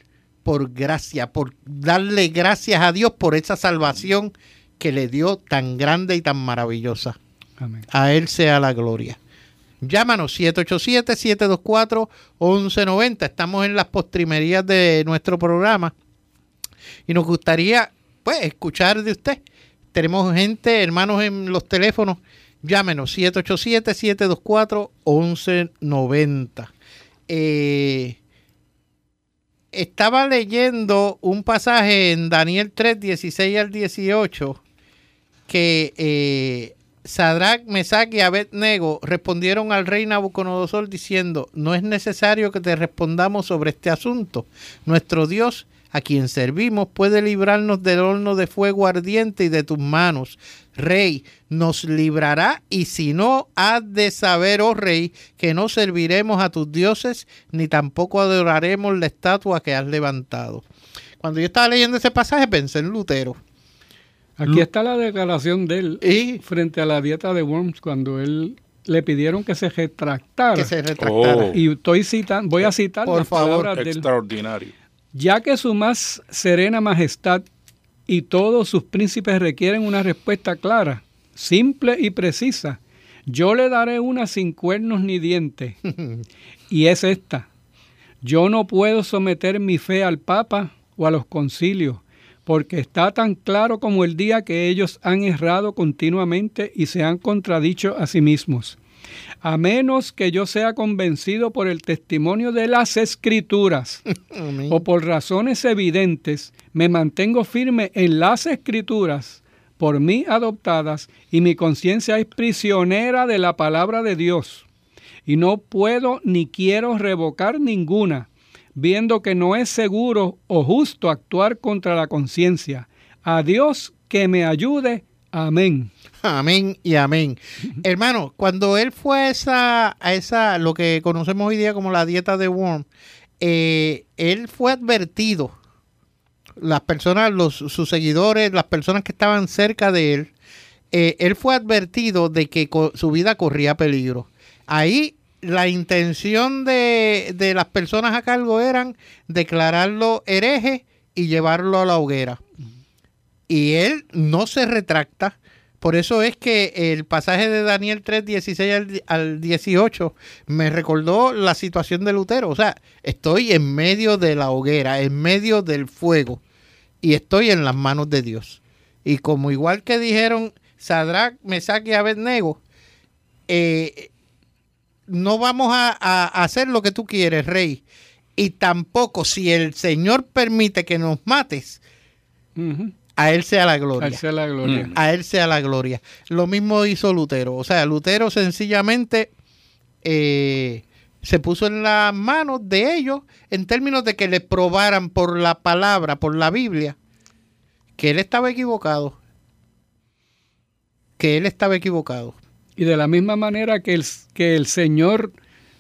por gracia, por darle gracias a Dios por esa salvación que le dio tan grande y tan maravillosa. Amén. A Él sea la gloria. Llámanos 787-724-1190. Estamos en las postrimerías de nuestro programa y nos gustaría pues escuchar de usted. Tenemos gente, hermanos en los teléfonos. Llámenos 787-724-1190. Eh, estaba leyendo un pasaje en Daniel 3, 16 al 18 que eh, Sadrach, Mesach y Abednego respondieron al rey Nabucodonosor diciendo, no es necesario que te respondamos sobre este asunto. Nuestro Dios, a quien servimos, puede librarnos del horno de fuego ardiente y de tus manos. Rey, nos librará y si no, has de saber, oh rey, que no serviremos a tus dioses ni tampoco adoraremos la estatua que has levantado. Cuando yo estaba leyendo ese pasaje pensé en Lutero. Aquí está la declaración de él Y frente a la dieta de Worms cuando él le pidieron que se retractara. que se retractara. Oh. Y estoy citando, voy a citar Por las favor. palabras de él. Extraordinario. Ya que su más serena majestad y todos sus príncipes requieren una respuesta clara, simple y precisa, yo le daré una sin cuernos ni dientes. y es esta. Yo no puedo someter mi fe al Papa o a los concilios, porque está tan claro como el día que ellos han errado continuamente y se han contradicho a sí mismos. A menos que yo sea convencido por el testimonio de las escrituras o por razones evidentes, me mantengo firme en las escrituras por mí adoptadas y mi conciencia es prisionera de la palabra de Dios. Y no puedo ni quiero revocar ninguna, viendo que no es seguro o justo actuar contra la conciencia. A Dios que me ayude. Amén. Amén y amén. Hermano, cuando él fue a esa, a esa, lo que conocemos hoy día como la dieta de Worm, eh, él fue advertido, las personas, los, sus seguidores, las personas que estaban cerca de él, eh, él fue advertido de que su vida corría peligro. Ahí la intención de, de las personas a cargo eran declararlo hereje y llevarlo a la hoguera. Y él no se retracta. Por eso es que el pasaje de Daniel 3, 16 al, al 18 me recordó la situación de Lutero. O sea, estoy en medio de la hoguera, en medio del fuego, y estoy en las manos de Dios. Y como igual que dijeron Sadrach, Mesach y Abednego, eh, no vamos a, hacer lo que tú quieres, rey. Y tampoco, si el Señor permite que nos mates. A Él sea la gloria. Al sea la gloria. Mm. A Él sea la gloria. Lo mismo hizo Lutero. O sea, Lutero sencillamente eh, se puso en las manos de ellos en términos de que le probaran por la palabra, por la Biblia, que él estaba equivocado. Que él estaba equivocado. Y de la misma manera que el, que el Señor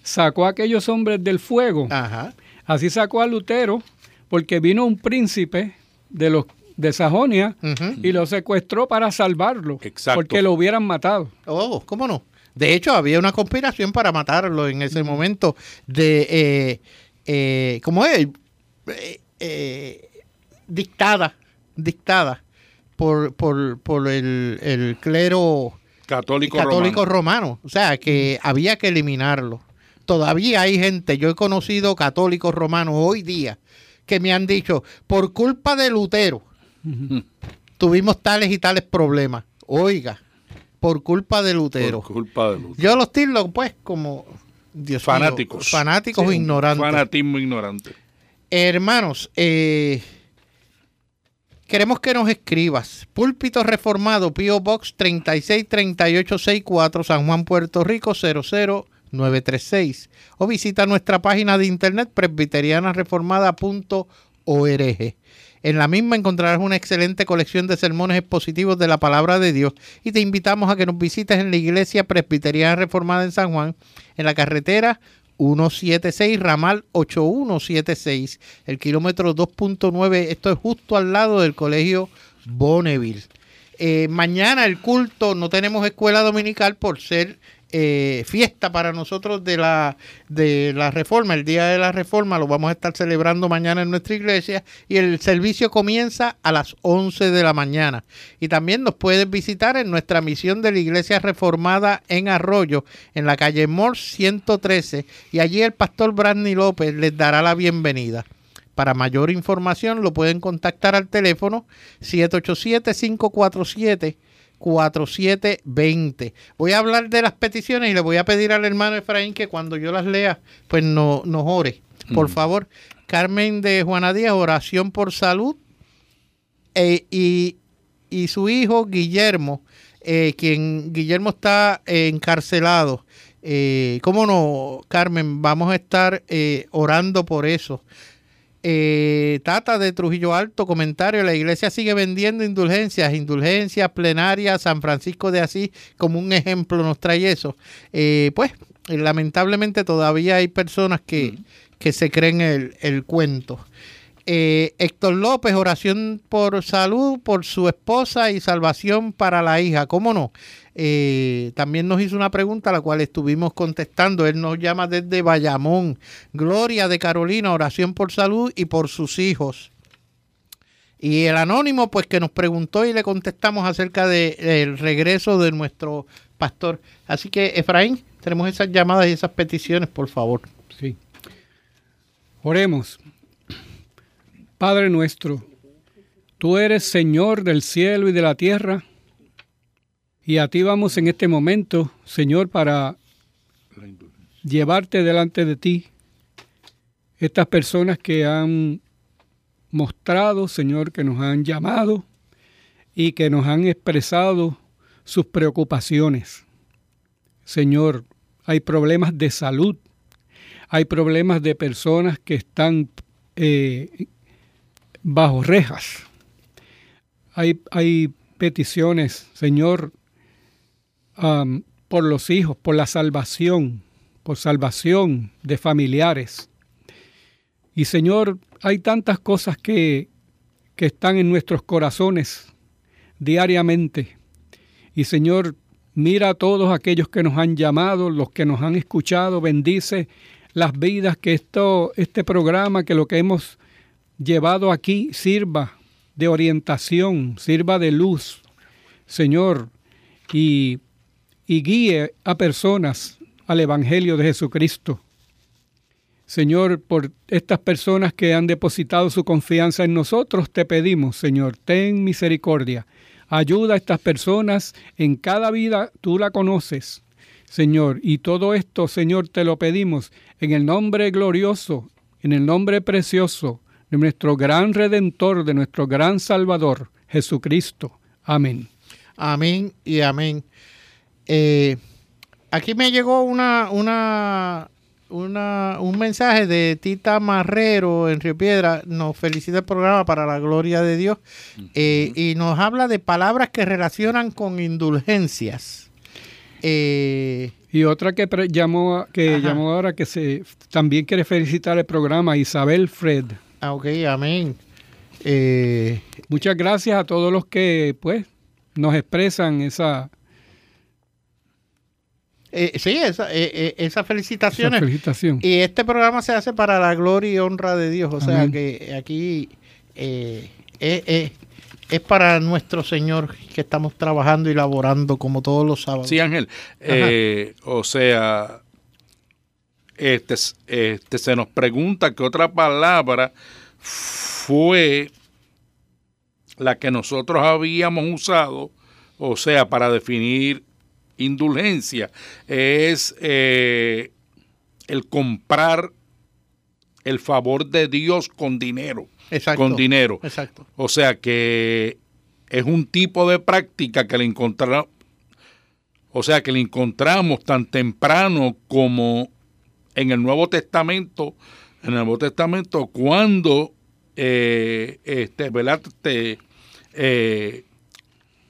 sacó a aquellos hombres del fuego, Ajá. así sacó a Lutero, porque vino un príncipe de los de Sajonia y lo secuestró para salvarlo, Exacto. porque lo hubieran matado. Oh, ¿cómo no? De hecho, había una conspiración para matarlo en ese momento de, eh, eh, ¿cómo es? Eh, eh, dictada, dictada por, por, por el, el clero Católico, católico romano. romano. O sea, que había que eliminarlo. Todavía hay gente, yo he conocido católicos romanos hoy día, que me han dicho, por culpa de Lutero, tuvimos tales y tales problemas. Oiga, por culpa de Lutero. Por culpa de Lutero. Yo los tildo, pues, como Dios mío, Fanáticos. fanáticos Sí, ignorantes. Fanatismo ignorante. Hermanos, eh, queremos que nos escribas. Púlpito Reformado, P.O. Box 363864, San Juan, Puerto Rico 00936. O visita nuestra página de internet presbiterianareformada.org. En la misma encontrarás una excelente colección de sermones expositivos de la palabra de Dios y te invitamos a que nos visites en la Iglesia Presbiteriana Reformada en San Juan, en la carretera 176, ramal 8176, el kilómetro 2.9. Esto es justo al lado del colegio Bonneville. Eh, mañana el culto, no tenemos escuela dominical por ser eh, fiesta para nosotros de la, de la reforma, el día de la reforma, lo vamos a estar celebrando mañana en nuestra iglesia y el servicio comienza a las 11 de la mañana. Y también nos puedes visitar en nuestra misión de la iglesia reformada en Arroyo, en la calle Morse 113, y allí el pastor Brandy López les dará la bienvenida. Para mayor información lo pueden contactar al teléfono 787 547 4720. Voy a hablar de las peticiones y le voy a pedir al hermano Efraín que cuando yo las lea, pues no, nos ore. Por favor, Carmen de Juana Díaz, oración por salud. Eh, y, su hijo Guillermo, eh, quien Guillermo está encarcelado. Eh, ¿Cómo no, Carmen? Vamos a estar orando por eso. Eh, Tata de Trujillo Alto, comentario, la iglesia sigue vendiendo indulgencias, indulgencias plenarias, San Francisco de Asís como un ejemplo nos trae eso. Eh, pues lamentablemente todavía hay personas que, que se creen el, el cuento. Eh, Héctor López, oración por salud por su esposa y salvación para la hija. ¿Cómo no? Eh, también nos hizo una pregunta a la cual estuvimos contestando. Él nos llama desde Bayamón. Gloria de Carolina, oración por salud y por sus hijos. Y el anónimo, pues que nos preguntó y le contestamos acerca del regreso de nuestro pastor. Así que, Efraín, tenemos esas llamadas y esas peticiones, por favor. Sí. Oremos. Padre nuestro, tú eres Señor del cielo y de la tierra, y a ti vamos en este momento, Señor, para llevarte delante de ti estas personas que han mostrado, Señor, que nos han llamado y que nos han expresado sus preocupaciones. Señor, hay problemas de salud, hay problemas de personas que están eh, bajo rejas. Hay, hay peticiones, Señor, por los hijos, por la salvación, por salvación de familiares. Y Señor, hay tantas cosas que, que están en nuestros corazones diariamente. Y Señor, mira a todos aquellos que nos han llamado, los que nos han escuchado, bendice las vidas que esto, este programa, que lo que hemos llevado aquí sirva de orientación, sirva de luz, Señor, y, y guíe a personas al Evangelio de Jesucristo. Señor, por estas personas que han depositado su confianza en nosotros, te pedimos, Señor, ten misericordia. Ayuda a estas personas en cada vida, tú la conoces, Señor. Y todo esto, Señor, te lo pedimos en el nombre glorioso, en el nombre precioso de nuestro gran redentor, de nuestro gran Salvador, Jesucristo. Amén. Amén y amén. Eh, aquí me llegó una, una, una, un mensaje de Tita Marrero en Río Piedra. Nos felicita el programa para la gloria de Dios eh, y nos habla de palabras que relacionan con indulgencias. Eh, y otra que llamó, que llamó ahora que se también quiere felicitar el programa, Isabel Fred. Ah, ok, amén. Eh, Muchas gracias a todos los que pues nos expresan esa... Eh, sí, esa, eh, esa felicitaciones. Esa felicitación. Y este programa se hace para la gloria y honra de Dios. O sea que aquí es para nuestro Señor que estamos trabajando y laborando como todos los sábados. Sí, Ángel. o sea, este, este, se nos pregunta qué otra palabra fue la que nosotros habíamos usado, o sea, para definir indulgencia, es eh, el comprar el favor de Dios con dinero. con dinero. Exacto. O sea que es un tipo de práctica que le encontramos, o sea que le encontramos tan temprano como en el Nuevo Testamento, en el Nuevo Testamento, cuando eh, este, ¿verdad? Este, eh,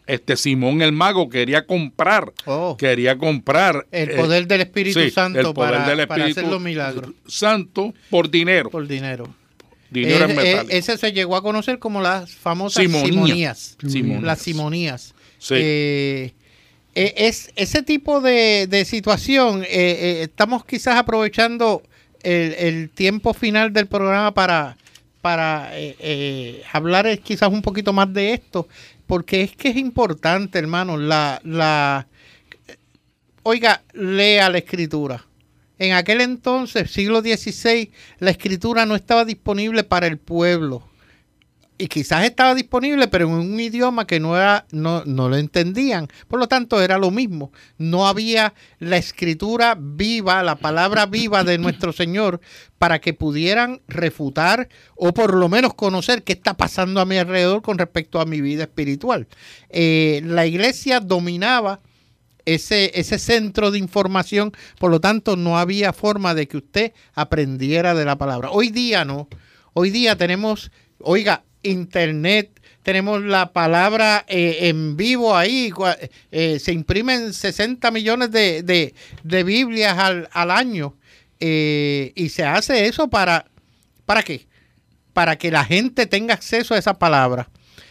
este Simón el mago quería comprar, Oh. quería comprar El eh, poder del Espíritu sí, Santo el poder para, del para hacer Espíritu los milagros Santo por dinero, por dinero. dinero Eh, en eh, metal. ese se llegó a conocer como las famosas Simonías. Las simonías. Sí. Eh, eh, es ese tipo de, de situación. eh, eh, estamos quizás aprovechando el, el tiempo final del programa para, para eh, eh, hablar quizás un poquito más de esto, porque es que es importante, hermano. La, la, oiga, lea la escritura. En aquel entonces, siglo XVI, la escritura no estaba disponible para el pueblo. Y quizás estaba disponible, pero en un idioma que no, era, no, no lo entendían. Por lo tanto, era lo mismo. No había la escritura viva, la palabra viva de nuestro Señor, para que pudieran refutar o por lo menos conocer qué está pasando a mi alrededor con respecto a mi vida espiritual. Eh, la iglesia dominaba ese, ese centro de información, por lo tanto no había forma de que usted aprendiera de la palabra. Hoy día no, hoy día tenemos, oiga, internet, tenemos la palabra eh, en vivo ahí, eh, se imprimen 60 millones de, de- de Biblias al, al año eh, y se hace eso para, ¿para qué? Para que la gente tenga acceso a esa palabra.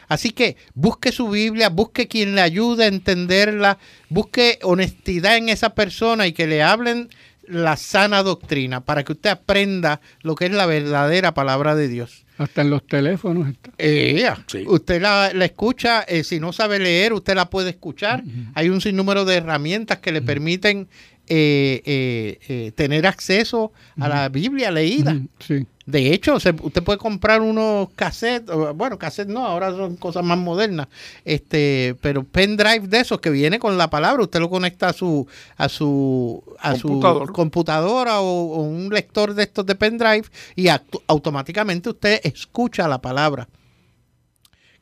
Así que busque su Biblia, busque quien le ayude a entenderla, busque honestidad en esa persona y que le hablen la sana doctrina para que usted aprenda lo que es la verdadera palabra de Dios. Hasta en los teléfonos está. Eh, Sí. Usted la, la escucha, eh, si no sabe leer, usted la puede escuchar. Hay un sinnúmero de herramientas que le permiten eh, eh, eh, tener acceso a la Biblia leída. Sí. De hecho, se- usted puede comprar unos cassettes, bueno, cassettes no, ahora son cosas más modernas, este, pero pendrive de esos que viene con la palabra, usted lo conecta a su a su a Computador. su computadora o, o un lector de estos de pendrive y automáticamente usted escucha la palabra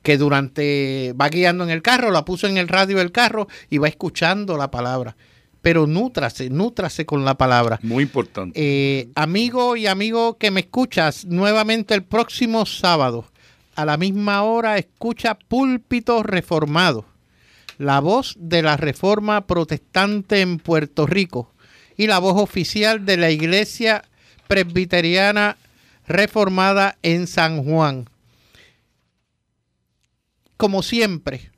que durante va guiando en el carro, la puso en el radio del carro y va escuchando la palabra. Pero nútrase, nútrase con la palabra. Muy importante. Eh, amigo y amigo que me escuchas, nuevamente el próximo sábado, a la misma hora, escucha Púlpito Reformado, la voz de la Reforma Protestante en Puerto Rico y la voz oficial de la Iglesia Presbiteriana Reformada en San Juan. Como siempre,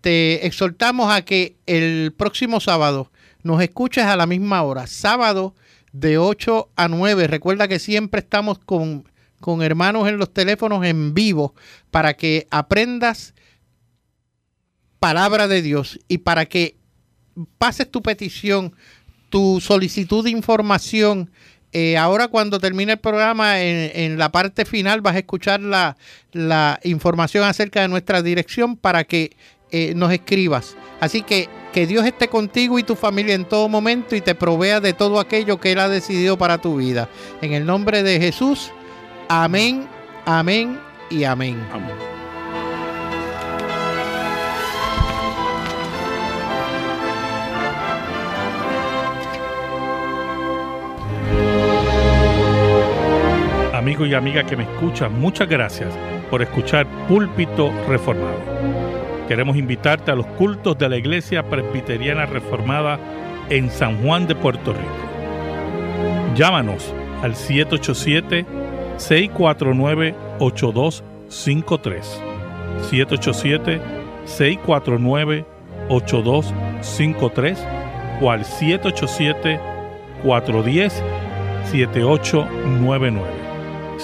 te exhortamos a que el próximo sábado nos escuches a la misma hora, sábado de 8 a 9. Recuerda que siempre estamos con, con hermanos en los teléfonos en vivo para que aprendas palabra de Dios y para que pases tu petición, tu solicitud de información. Eh, ahora cuando termine el programa, en, en la parte final vas a escuchar la, la información acerca de nuestra dirección para que eh, nos escribas. Así que que Dios esté contigo y tu familia en todo momento y te provea de todo aquello que Él ha decidido para tu vida. En el nombre de Jesús, amén, amén y amén. Amén. Amigo y amiga que me escuchan, muchas gracias por escuchar Púlpito Reformado. Queremos invitarte a los cultos de la Iglesia Presbiteriana Reformada en San Juan de Puerto Rico. Llámanos al 787-649-8253. 787-649-8253 o al 787-410-7899.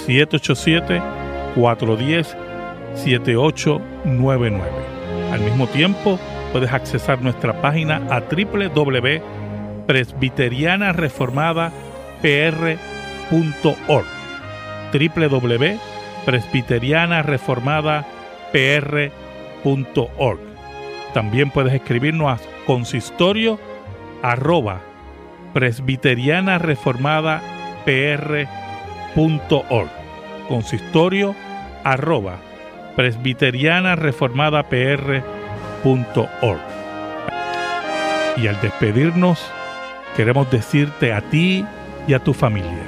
787-410-7899. Al mismo tiempo, puedes accesar nuestra página a www.presbiterianareformadapr.org www.presbiterianareformadapr.org También puedes escribirnos a consistorio arroba presbiterianareformadapr.org consistorio arroba presbiterianareformadapr.org y al despedirnos queremos decirte a ti y a tu familia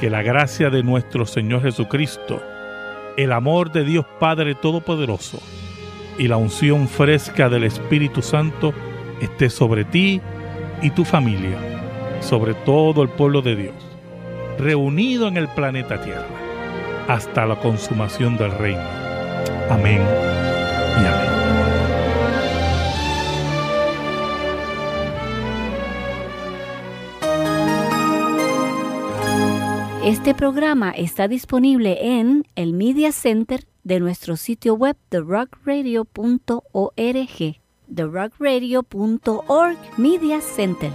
que la gracia de nuestro Señor Jesucristo el amor de Dios Padre Todopoderoso y la unción fresca del Espíritu Santo esté sobre ti y tu familia, sobre todo el pueblo de Dios, reunido en el planeta Tierra, hasta la consumación del reino. Amén y amén. Este programa está disponible en el Media Center de nuestro sitio web therockradio.org. therockradio.org Media Center.